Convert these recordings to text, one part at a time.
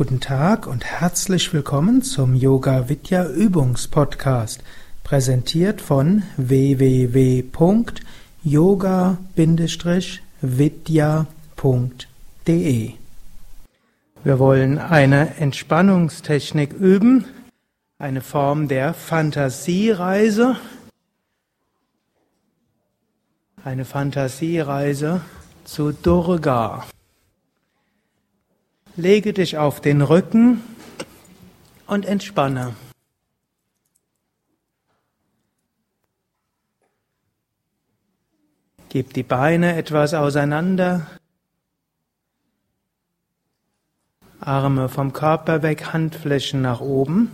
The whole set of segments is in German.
Guten Tag und herzlich willkommen zum Yoga Vidya Übungspodcast, präsentiert von www.yoga-vidya.de. Wir wollen eine Entspannungstechnik üben, eine Form der Fantasiereise, eine Fantasiereise zu Durga. Lege dich auf den Rücken und entspanne. Gib die Beine etwas auseinander. Arme vom Körper weg, Handflächen nach oben.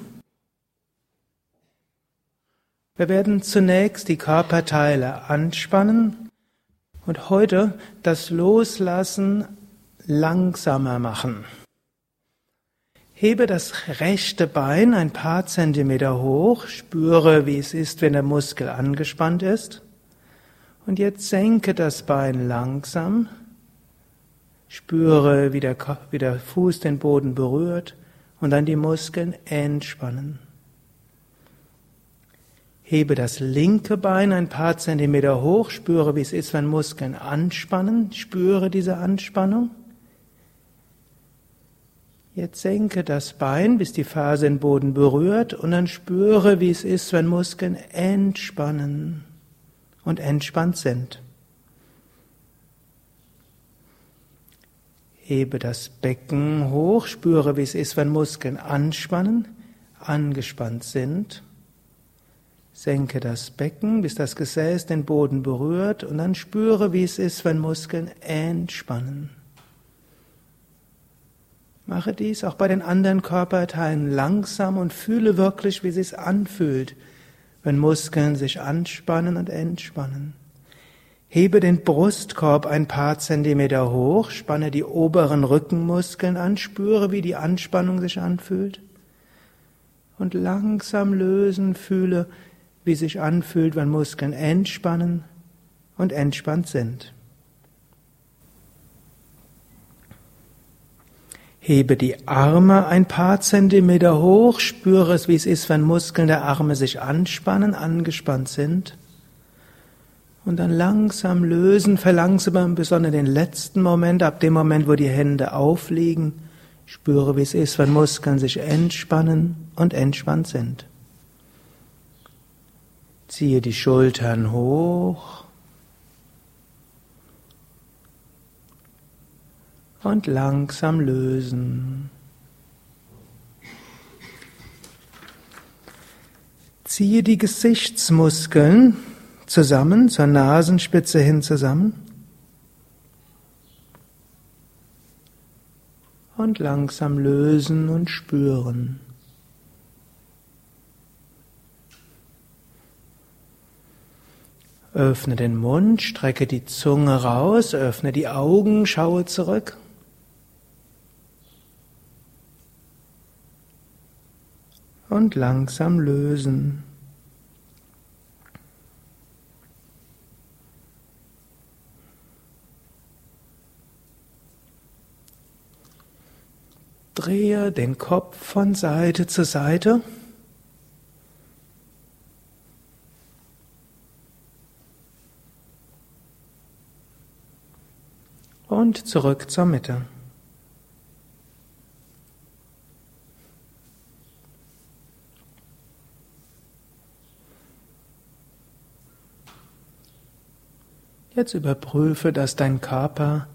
Wir werden zunächst die Körperteile anspannen und heute das Loslassen langsamer machen. Hebe das rechte Bein ein paar Zentimeter hoch, spüre, wie es ist, wenn der Muskel angespannt ist. Und jetzt senke das Bein langsam, spüre, wie der, wie der Fuß den Boden berührt und dann die Muskeln entspannen. Hebe das linke Bein ein paar Zentimeter hoch, spüre, wie es ist, wenn Muskeln anspannen, spüre diese Anspannung. Jetzt senke das Bein, bis die Ferse den Boden berührt und dann spüre, wie es ist, wenn Muskeln entspannen und entspannt sind. Hebe das Becken hoch, spüre, wie es ist, wenn Muskeln anspannen, angespannt sind. Senke das Becken, bis das Gesäß den Boden berührt und dann spüre, wie es ist, wenn Muskeln entspannen. Mache dies auch bei den anderen Körperteilen langsam und fühle wirklich, wie es sich anfühlt, wenn Muskeln sich anspannen und entspannen. Hebe den Brustkorb ein paar Zentimeter hoch, spanne die oberen Rückenmuskeln an, spüre, wie die Anspannung sich anfühlt. Und langsam lösen, fühle, wie sich anfühlt, wenn Muskeln entspannen und entspannt sind. Hebe die Arme ein paar Zentimeter hoch, spüre es, wie es ist, wenn Muskeln der Arme sich anspannen, angespannt sind. Und dann langsam lösen, verlangsamen, besonders den letzten Moment, ab dem Moment, wo die Hände aufliegen. Spüre, wie es ist, wenn Muskeln sich entspannen und entspannt sind. Ziehe die Schultern hoch. Und langsam lösen. Ziehe die Gesichtsmuskeln zusammen, zur Nasenspitze hin zusammen. Und langsam lösen und spüren. Öffne den Mund, strecke die Zunge raus, öffne die Augen, schaue zurück. Und langsam lösen. Drehe den Kopf von Seite zu Seite. Und zurück zur Mitte. Jetzt überprüfe, dass dein Körper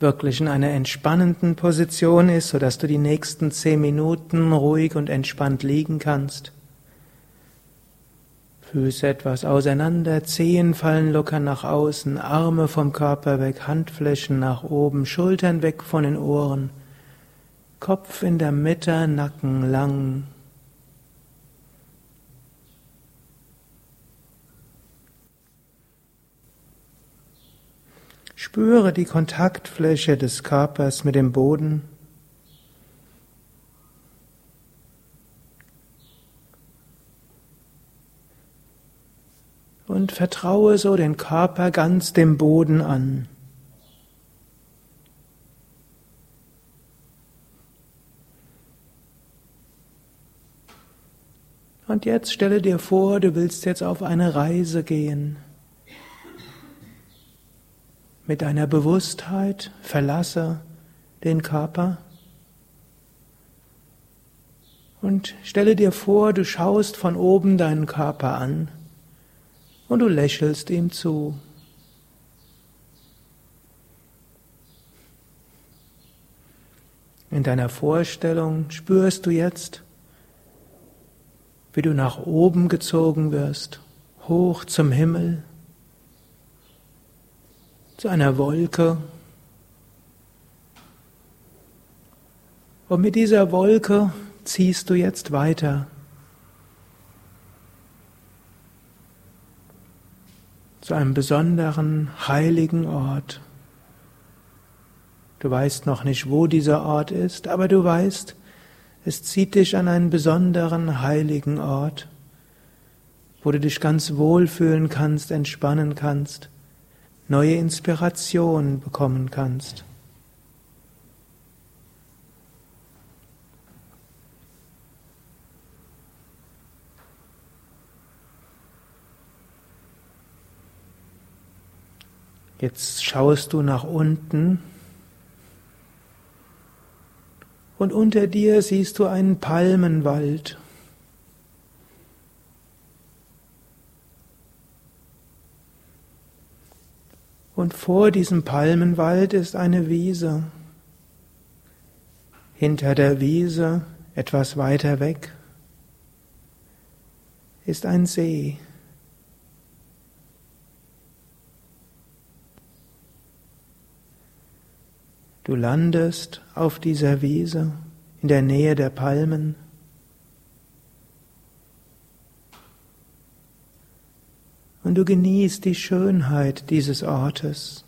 wirklich in einer entspannenden Position ist, sodass du die nächsten zehn Minuten ruhig und entspannt liegen kannst. Füße etwas auseinander, Zehen fallen locker nach außen, Arme vom Körper weg, Handflächen nach oben, Schultern weg von den Ohren, Kopf in der Mitte, Nacken lang. Spüre die Kontaktfläche des Körpers mit dem Boden. Und vertraue so den Körper ganz dem Boden an. Und jetzt stelle dir vor, du willst jetzt auf eine Reise gehen. Mit deiner Bewusstheit verlasse den Körper und stelle dir vor, du schaust von oben deinen Körper an und du lächelst ihm zu. In deiner Vorstellung spürst du jetzt, wie du nach oben gezogen wirst, hoch zum Himmel, zu einer Wolke. Und mit dieser Wolke ziehst du jetzt weiter. Zu einem besonderen heiligen Ort. Du weißt noch nicht, wo dieser Ort ist, aber du weißt, es zieht dich an einen besonderen heiligen Ort, wo du dich ganz wohlfühlen kannst, entspannen kannst, neue Inspiration bekommen kannst. Jetzt schaust du nach unten und unter dir siehst du einen Palmenwald. Und vor diesem Palmenwald ist eine Wiese. Hinter der Wiese, etwas weiter weg, ist ein See. Du landest auf dieser Wiese in der Nähe der Palmen. Und du genießt die Schönheit dieses Ortes.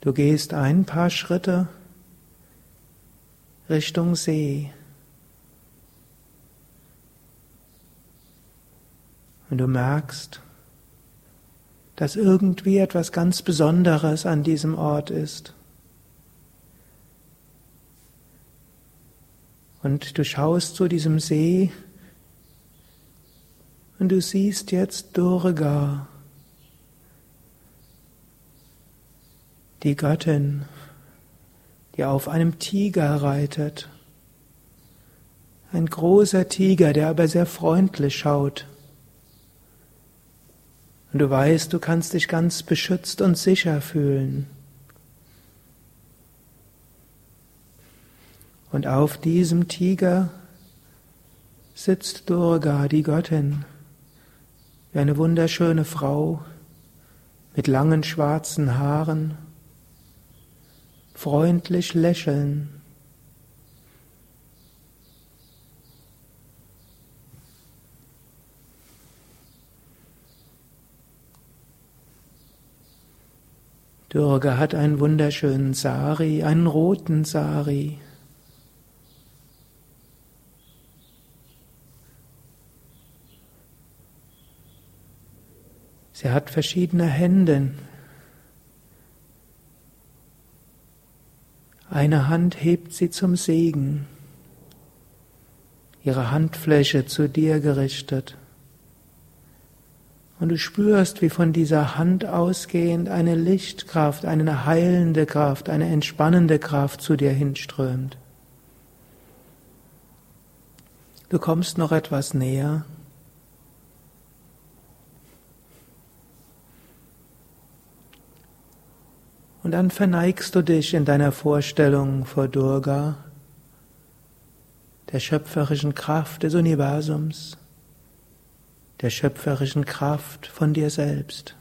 Du gehst ein paar Schritte Richtung See. Und du merkst, dass irgendwie etwas ganz Besonderes an diesem Ort ist. Und du schaust zu diesem See und du siehst jetzt Durga, die Göttin, die auf einem Tiger reitet. Ein großer Tiger, der aber sehr freundlich schaut. Und du weißt, du kannst dich ganz beschützt und sicher fühlen. Und auf diesem Tiger sitzt Durga, die Göttin, wie eine wunderschöne Frau mit langen schwarzen Haaren, freundlich lächeln. Durga hat einen wunderschönen Sari, einen roten Sari. Sie hat verschiedene Hände. Eine Hand hebt sie zum Segen, ihre Handfläche zu dir gerichtet. Und du spürst, wie von dieser Hand ausgehend eine Lichtkraft, eine heilende Kraft, eine entspannende Kraft zu dir hinströmt. Du kommst noch etwas näher. Und dann verneigst du dich in deiner Vorstellung vor Durga, der schöpferischen Kraft des Universums der schöpferischen Kraft von dir selbst.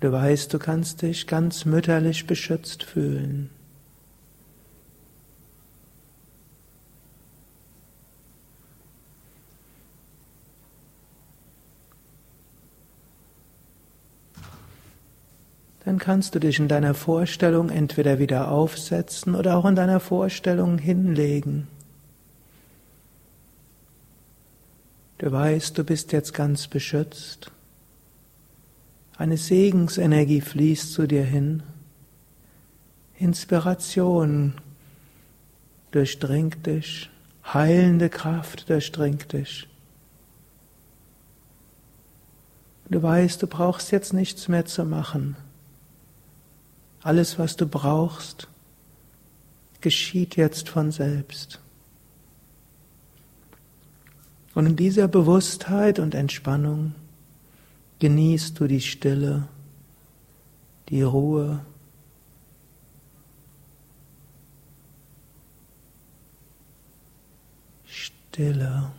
Du weißt, du kannst dich ganz mütterlich beschützt fühlen. Dann kannst du dich in deiner Vorstellung entweder wieder aufsetzen oder auch in deiner Vorstellung hinlegen. Du weißt, du bist jetzt ganz beschützt. Eine Segensenergie fließt zu dir hin. Inspiration durchdringt dich, heilende Kraft durchdringt dich. Du weißt, du brauchst jetzt nichts mehr zu machen. Alles, was du brauchst, geschieht jetzt von selbst. Und in dieser Bewusstheit und Entspannung genießt du die Stille, die Ruhe, Stille.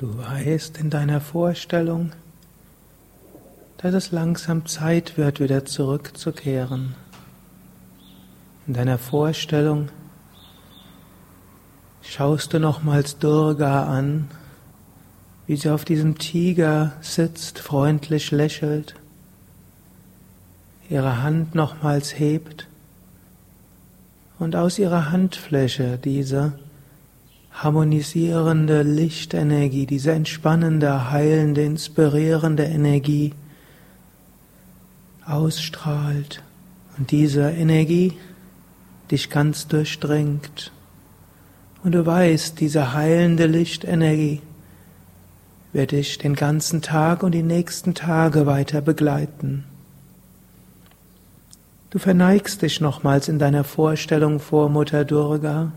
Du weißt in deiner Vorstellung, dass es langsam Zeit wird, wieder zurückzukehren. In deiner Vorstellung schaust du nochmals Durga an, wie sie auf diesem Tiger sitzt, freundlich lächelt, ihre Hand nochmals hebt und aus ihrer Handfläche diese harmonisierende Lichtenergie, diese entspannende, heilende, inspirierende Energie ausstrahlt und diese Energie dich ganz durchdringt. Und du weißt, diese heilende Lichtenergie wird dich den ganzen Tag und die nächsten Tage weiter begleiten. Du verneigst dich nochmals in deiner Vorstellung vor Mutter Durga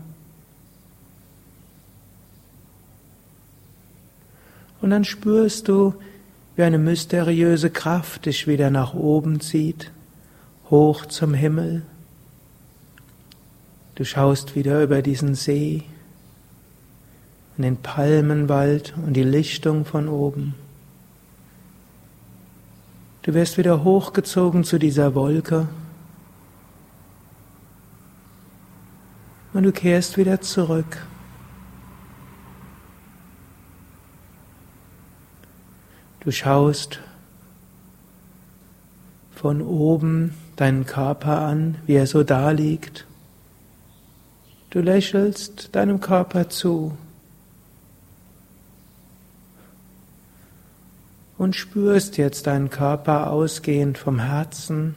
Und dann spürst du, wie eine mysteriöse Kraft dich wieder nach oben zieht, hoch zum Himmel. Du schaust wieder über diesen See, in den Palmenwald und die Lichtung von oben. Du wirst wieder hochgezogen zu dieser Wolke und du kehrst wieder zurück. Du schaust von oben deinen Körper an, wie er so da liegt. Du lächelst deinem Körper zu. und spürst jetzt deinen Körper ausgehend vom Herzen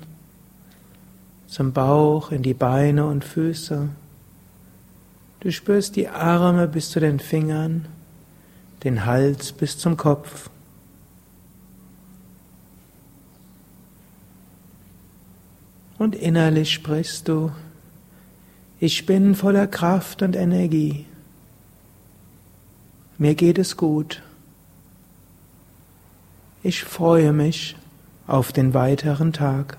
zum Bauch, in die Beine und Füße. Du spürst die Arme bis zu den Fingern, den Hals bis zum Kopf. Und innerlich sprichst du, ich bin voller Kraft und Energie. Mir geht es gut. Ich freue mich auf den weiteren Tag.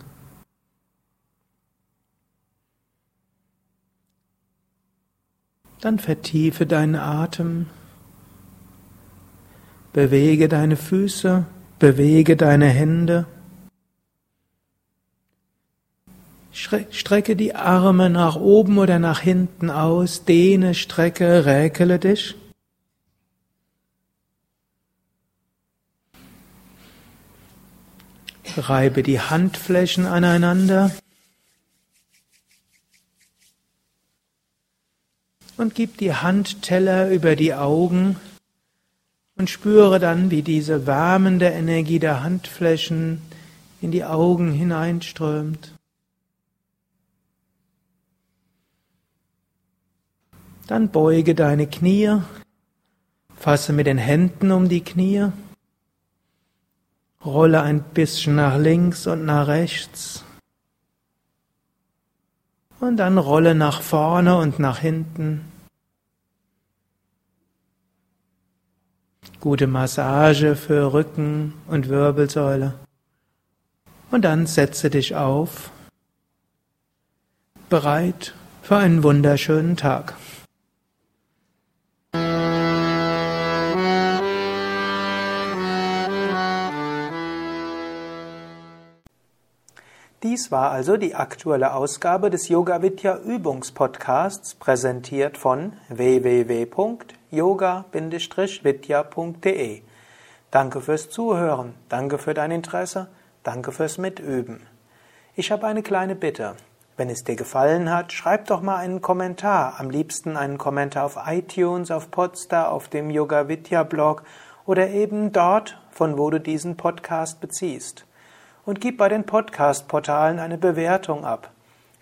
Dann vertiefe deinen Atem, bewege deine Füße, bewege deine Hände, strecke die Arme nach oben oder nach hinten aus, dehne, strecke, räkele dich. Reibe die Handflächen aneinander. und gib die Handteller über die Augen und spüre dann, wie diese wärmende Energie der Handflächen in die Augen hineinströmt. Dann beuge deine Knie, fasse mit den Händen um die Knie, rolle ein bisschen nach links und nach rechts und dann rolle nach vorne und nach hinten. Gute Massage für Rücken und Wirbelsäule. Und dann setze dich auf, bereit für einen wunderschönen Tag. Dies war also die aktuelle Ausgabe des Yoga Vidya Übungspodcasts, präsentiert von www.yoga-vidya.de. Danke fürs Zuhören, danke für dein Interesse, danke fürs Mitüben. Ich habe eine kleine Bitte. Wenn es dir gefallen hat, schreib doch mal einen Kommentar. Am liebsten einen Kommentar auf iTunes, auf Podstar, auf dem Yoga Vidya Blog oder eben dort, von wo du diesen Podcast beziehst und gib bei den Podcast-Portalen eine Bewertung ab.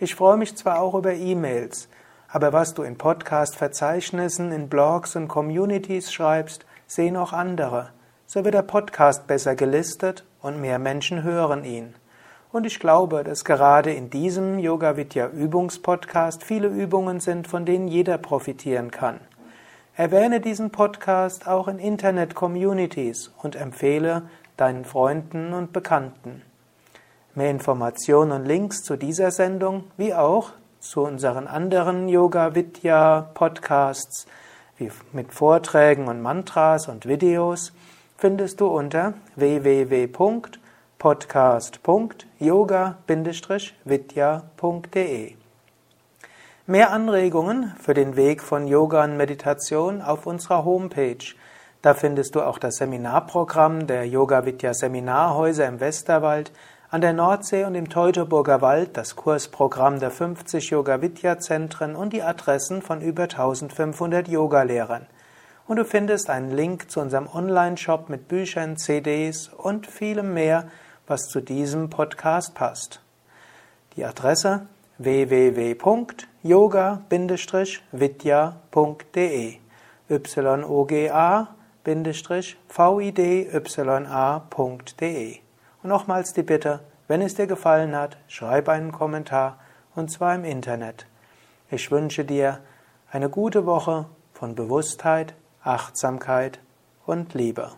Ich freue mich zwar auch über E-Mails, aber was du in Podcast-Verzeichnissen, in Blogs und Communities schreibst, sehen auch andere. So wird der Podcast besser gelistet und mehr Menschen hören ihn. Und ich glaube, dass gerade in diesem Yoga Vidya Übungspodcast viele Übungen sind, von denen jeder profitieren kann. Erwähne diesen Podcast auch in Internet-Communities und empfehle deinen Freunden und Bekannten. Mehr Informationen und Links zu dieser Sendung wie auch zu unseren anderen Yoga Vidya Podcasts wie mit Vorträgen und Mantras und Videos findest du unter www.podcast.yoga-vidya.de. Mehr Anregungen für den Weg von Yoga und Meditation auf unserer Homepage. Da findest du auch das Seminarprogramm der Yoga Vidya Seminarhäuser im Westerwald an der Nordsee und im Teutoburger Wald das Kursprogramm der 50 Yoga-Vidya-Zentren und die Adressen von über 1500 Yogalehrern. Und du findest einen Link zu unserem Online-Shop mit Büchern, CDs und vielem mehr, was zu diesem Podcast passt. Die Adresse www.yoga-vidya.de yoga-vidya.de nochmals die Bitte, wenn es dir gefallen hat, schreib einen Kommentar und zwar im Internet. Ich wünsche dir eine gute Woche von Bewusstheit, Achtsamkeit und Liebe.